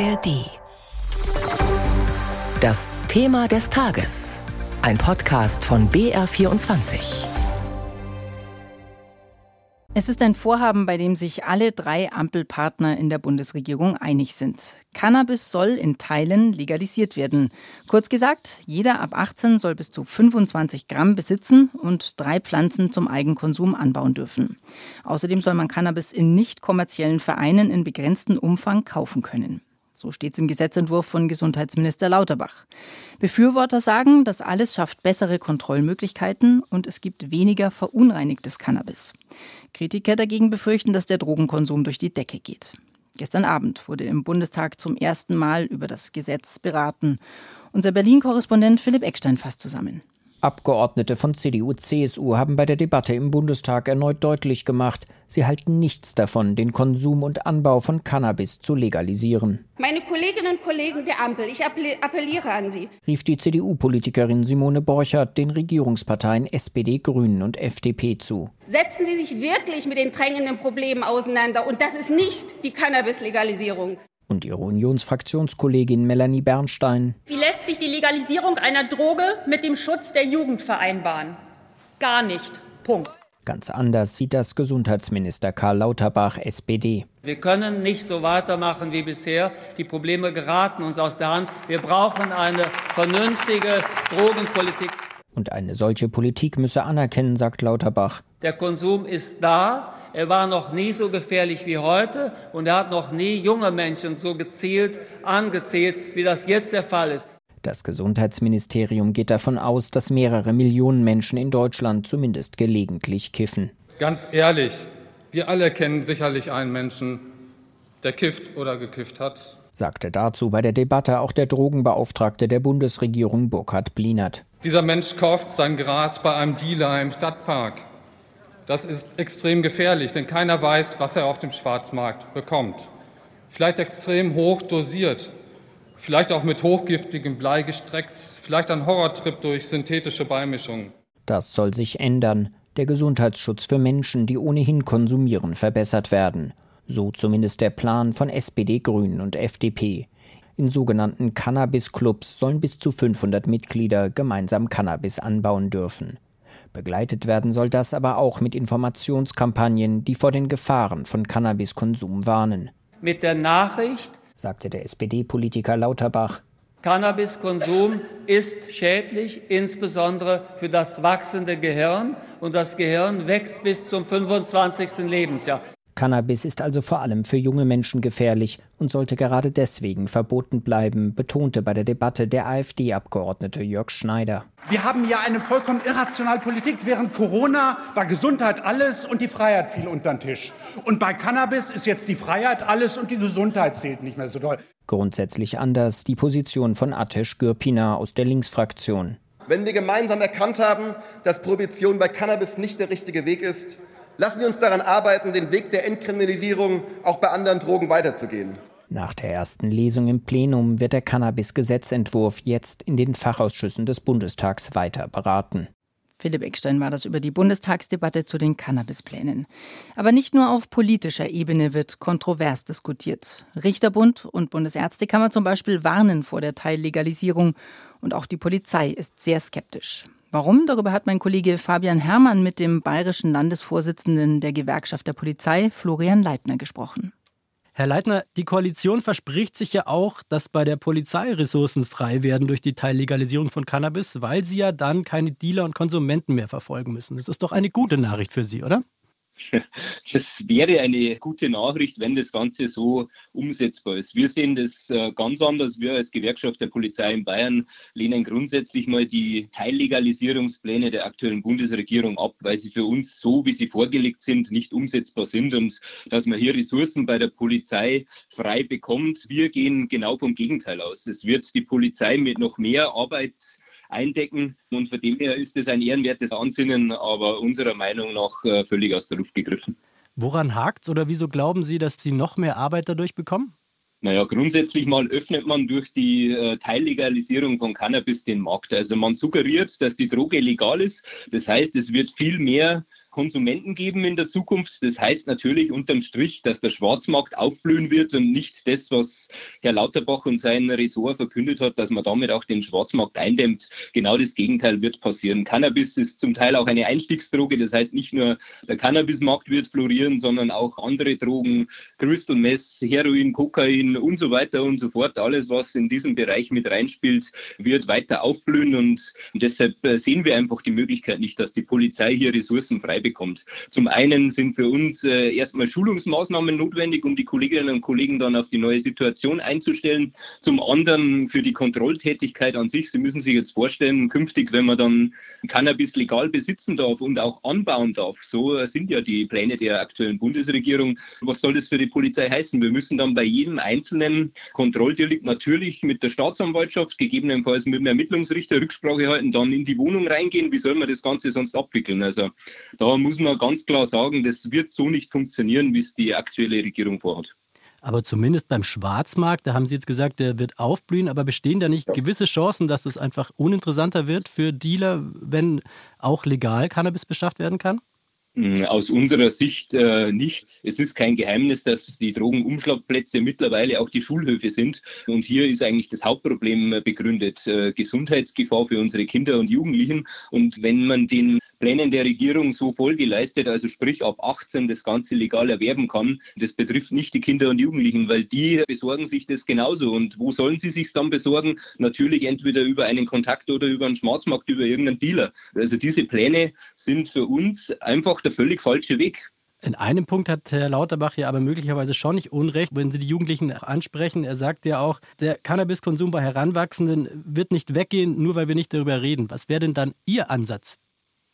ARD. Das Thema des Tages. Ein Podcast von BR24. Es ist ein Vorhaben, bei dem sich alle drei Ampelpartner in der Bundesregierung einig sind. Cannabis soll in Teilen legalisiert werden. Kurz gesagt, jeder ab 18 soll bis zu 25 Gramm besitzen und drei Pflanzen zum Eigenkonsum anbauen dürfen. Außerdem soll man Cannabis in nicht kommerziellen Vereinen in begrenztem Umfang kaufen können. So steht es im Gesetzentwurf von Gesundheitsminister Lauterbach. Befürworter sagen, das alles schafft bessere Kontrollmöglichkeiten und es gibt weniger verunreinigtes Cannabis. Kritiker dagegen befürchten, dass der Drogenkonsum durch die Decke geht. Gestern Abend wurde im Bundestag zum ersten Mal über das Gesetz beraten. Unser Berlin-Korrespondent Philipp Eckstein fasst zusammen. Abgeordnete von CDU, CSU haben bei der Debatte im Bundestag erneut deutlich gemacht, sie halten nichts davon, den Konsum und Anbau von Cannabis zu legalisieren. Meine Kolleginnen und Kollegen der Ampel, ich appelliere an Sie, rief die CDU-Politikerin Simone Borchert den Regierungsparteien SPD, Grünen und FDP zu. Setzen Sie sich wirklich mit den drängenden Problemen auseinander und das ist nicht die Cannabis-Legalisierung. Und ihre Unionsfraktionskollegin Melanie Bernstein. Wie lässt sich die Legalisierung einer Droge mit dem Schutz der Jugend vereinbaren? Gar nicht. Punkt. Ganz anders sieht das Gesundheitsminister Karl Lauterbach, SPD. Wir können nicht so weitermachen wie bisher. Die Probleme geraten uns aus der Hand. Wir brauchen eine vernünftige Drogenpolitik. Und eine solche Politik müsse anerkennen, sagt Lauterbach. Der Konsum ist da. Er war noch nie so gefährlich wie heute und er hat noch nie junge Menschen so gezielt angezählt, wie das jetzt der Fall ist. Das Gesundheitsministerium geht davon aus, dass mehrere Millionen Menschen in Deutschland zumindest gelegentlich kiffen. Ganz ehrlich, wir alle kennen sicherlich einen Menschen, der kifft oder gekifft hat, sagte dazu bei der Debatte auch der Drogenbeauftragte der Bundesregierung Burkhard Blinert. Dieser Mensch kauft sein Gras bei einem Dealer im Stadtpark. Das ist extrem gefährlich, denn keiner weiß, was er auf dem Schwarzmarkt bekommt. Vielleicht extrem hoch dosiert, vielleicht auch mit hochgiftigem Blei gestreckt, vielleicht ein Horrortrip durch synthetische Beimischungen. Das soll sich ändern. Der Gesundheitsschutz für Menschen, die ohnehin konsumieren, verbessert werden. So zumindest der Plan von SPD, Grünen und FDP. In sogenannten Cannabis-Clubs sollen bis zu 500 Mitglieder gemeinsam Cannabis anbauen dürfen. Begleitet werden soll das aber auch mit Informationskampagnen, die vor den Gefahren von Cannabiskonsum warnen. Mit der Nachricht, sagte der SPD-Politiker Lauterbach, Cannabiskonsum ist schädlich, insbesondere für das wachsende Gehirn. Und das Gehirn wächst bis zum 25. Lebensjahr. Cannabis ist also vor allem für junge Menschen gefährlich und sollte gerade deswegen verboten bleiben, betonte bei der Debatte der AfD-Abgeordnete Jörg Schneider. Wir haben ja eine vollkommen irrationale Politik. Während Corona war Gesundheit alles und die Freiheit fiel unter den Tisch. Und bei Cannabis ist jetzt die Freiheit alles und die Gesundheit zählt nicht mehr so doll. Grundsätzlich anders die Position von Atesh Gürpina aus der Linksfraktion. Wenn wir gemeinsam erkannt haben, dass Prohibition bei Cannabis nicht der richtige Weg ist, Lassen Sie uns daran arbeiten, den Weg der Entkriminalisierung auch bei anderen Drogen weiterzugehen. Nach der ersten Lesung im Plenum wird der Cannabis-Gesetzentwurf jetzt in den Fachausschüssen des Bundestags weiter beraten. Philipp Eckstein war das über die Bundestagsdebatte zu den Cannabisplänen. Aber nicht nur auf politischer Ebene wird kontrovers diskutiert. Richterbund und Bundesärztekammer zum Beispiel warnen vor der Teillegalisierung und auch die Polizei ist sehr skeptisch. Warum? Darüber hat mein Kollege Fabian Herrmann mit dem bayerischen Landesvorsitzenden der Gewerkschaft der Polizei, Florian Leitner, gesprochen. Herr Leitner, die Koalition verspricht sich ja auch, dass bei der Polizei Ressourcen frei werden durch die Teillegalisierung von Cannabis, weil sie ja dann keine Dealer und Konsumenten mehr verfolgen müssen. Das ist doch eine gute Nachricht für Sie, oder? Das wäre eine gute Nachricht, wenn das Ganze so umsetzbar ist. Wir sehen das äh, ganz anders. Wir als Gewerkschaft der Polizei in Bayern lehnen grundsätzlich mal die Teillegalisierungspläne der aktuellen Bundesregierung ab, weil sie für uns so, wie sie vorgelegt sind, nicht umsetzbar sind und dass man hier Ressourcen bei der Polizei frei bekommt. Wir gehen genau vom Gegenteil aus. Es wird die Polizei mit noch mehr Arbeit eindecken. Und von dem her ist es ein ehrenwertes Ansinnen, aber unserer Meinung nach äh, völlig aus der Luft gegriffen. Woran hakt es oder wieso glauben Sie, dass Sie noch mehr Arbeit dadurch bekommen? Naja, grundsätzlich mal öffnet man durch die äh, Teillegalisierung von Cannabis den Markt. Also man suggeriert, dass die Droge legal ist. Das heißt, es wird viel mehr Konsumenten geben in der Zukunft. Das heißt natürlich unterm Strich, dass der Schwarzmarkt aufblühen wird und nicht das, was Herr Lauterbach und sein Ressort verkündet hat, dass man damit auch den Schwarzmarkt eindämmt. Genau das Gegenteil wird passieren. Cannabis ist zum Teil auch eine Einstiegsdroge. Das heißt, nicht nur der Cannabismarkt wird florieren, sondern auch andere Drogen, Crystal Mess, Heroin, Kokain und so weiter und so fort. Alles, was in diesem Bereich mit reinspielt, wird weiter aufblühen und deshalb äh, sehen wir einfach die Möglichkeit nicht, dass die Polizei hier Ressourcen frei bekommt. Zum einen sind für uns äh, erstmal Schulungsmaßnahmen notwendig, um die Kolleginnen und Kollegen dann auf die neue Situation einzustellen. Zum anderen für die Kontrolltätigkeit an sich. Sie müssen sich jetzt vorstellen, künftig, wenn man dann Cannabis legal besitzen darf und auch anbauen darf, so sind ja die Pläne der aktuellen Bundesregierung. Was soll das für die Polizei heißen? Wir müssen dann bei jedem einzelnen Kontrolldelikt natürlich mit der Staatsanwaltschaft, gegebenenfalls mit dem Ermittlungsrichter Rücksprache halten, dann in die Wohnung reingehen. Wie soll man das Ganze sonst abwickeln? Also da muss man ganz klar sagen, das wird so nicht funktionieren, wie es die aktuelle Regierung vorhat. Aber zumindest beim Schwarzmarkt, da haben Sie jetzt gesagt, der wird aufblühen, aber bestehen da nicht gewisse Chancen, dass es einfach uninteressanter wird für Dealer, wenn auch legal Cannabis beschafft werden kann? Hm, aus unserer Sicht äh, nicht. Es ist kein Geheimnis, dass die Drogenumschlagplätze mittlerweile auch die Schulhöfe sind. Und hier ist eigentlich das Hauptproblem äh, begründet. Äh, Gesundheitsgefahr für unsere Kinder und Jugendlichen. Und wenn man den Plänen der Regierung so Folge leistet, also sprich ab 18 das Ganze legal erwerben kann, das betrifft nicht die Kinder und Jugendlichen, weil die besorgen sich das genauso. Und wo sollen sie sich dann besorgen? Natürlich entweder über einen Kontakt oder über einen Schwarzmarkt, über irgendeinen Dealer. Also diese Pläne sind für uns einfach der völlig falsche Weg. In einem Punkt hat Herr Lauterbach ja aber möglicherweise schon nicht Unrecht, wenn Sie die Jugendlichen ansprechen. Er sagt ja auch, der Cannabiskonsum bei Heranwachsenden wird nicht weggehen, nur weil wir nicht darüber reden. Was wäre denn dann Ihr Ansatz?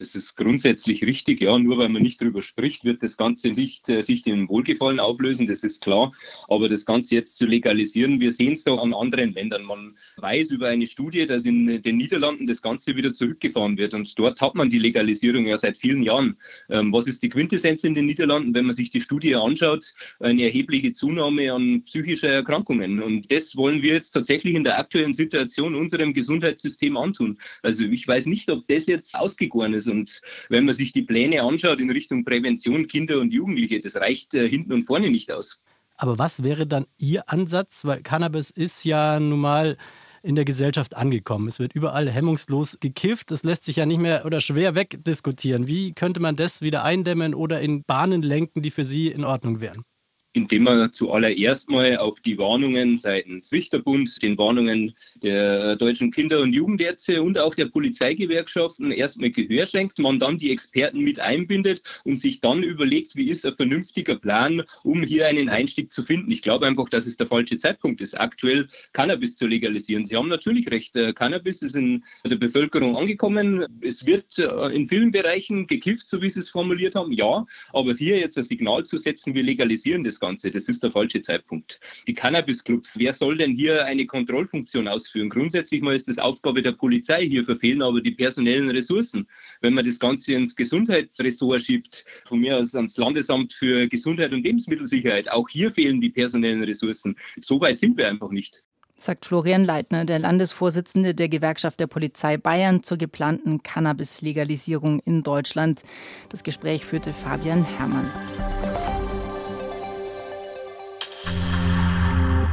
Das ist grundsätzlich richtig, ja. Nur weil man nicht darüber spricht, wird das Ganze nicht äh, sich dem Wohlgefallen auflösen, das ist klar. Aber das Ganze jetzt zu legalisieren, wir sehen es doch an anderen Ländern. Man weiß über eine Studie, dass in den Niederlanden das Ganze wieder zurückgefahren wird. Und dort hat man die Legalisierung ja seit vielen Jahren. Ähm, was ist die Quintessenz in den Niederlanden? Wenn man sich die Studie anschaut, eine erhebliche Zunahme an psychischer Erkrankungen. Und das wollen wir jetzt tatsächlich in der aktuellen Situation unserem Gesundheitssystem antun. Also ich weiß nicht, ob das jetzt ausgegoren ist. Und wenn man sich die Pläne anschaut in Richtung Prävention Kinder und Jugendliche, das reicht äh, hinten und vorne nicht aus. Aber was wäre dann Ihr Ansatz? Weil Cannabis ist ja nun mal in der Gesellschaft angekommen. Es wird überall hemmungslos gekifft. Es lässt sich ja nicht mehr oder schwer wegdiskutieren. Wie könnte man das wieder eindämmen oder in Bahnen lenken, die für Sie in Ordnung wären? Indem man zuallererst mal auf die Warnungen seitens Richterbund, den Warnungen der deutschen Kinder- und Jugendärzte und auch der Polizeigewerkschaften erstmal Gehör schenkt, man dann die Experten mit einbindet und sich dann überlegt, wie ist ein vernünftiger Plan, um hier einen Einstieg zu finden. Ich glaube einfach, dass es der falsche Zeitpunkt ist, aktuell Cannabis zu legalisieren. Sie haben natürlich recht, äh, Cannabis ist in der Bevölkerung angekommen. Es wird äh, in vielen Bereichen gekifft, so wie Sie es formuliert haben, ja, aber hier jetzt ein Signal zu setzen, wir legalisieren das Ganze. Das ist der falsche Zeitpunkt. Die Cannabis-Clubs, wer soll denn hier eine Kontrollfunktion ausführen? Grundsätzlich mal ist das Aufgabe der Polizei. Hier verfehlen aber die personellen Ressourcen. Wenn man das Ganze ins Gesundheitsressort schiebt, von mir aus ans Landesamt für Gesundheit und Lebensmittelsicherheit, auch hier fehlen die personellen Ressourcen. So weit sind wir einfach nicht sagt Florian Leitner, der Landesvorsitzende der Gewerkschaft der Polizei Bayern zur geplanten Cannabis-Legalisierung in Deutschland. Das Gespräch führte Fabian Herrmann.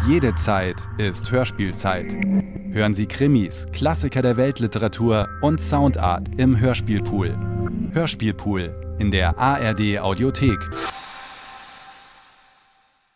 Jede Zeit ist Hörspielzeit. Hören Sie Krimis, Klassiker der Weltliteratur und Soundart im Hörspielpool. Hörspielpool in der ARD Audiothek.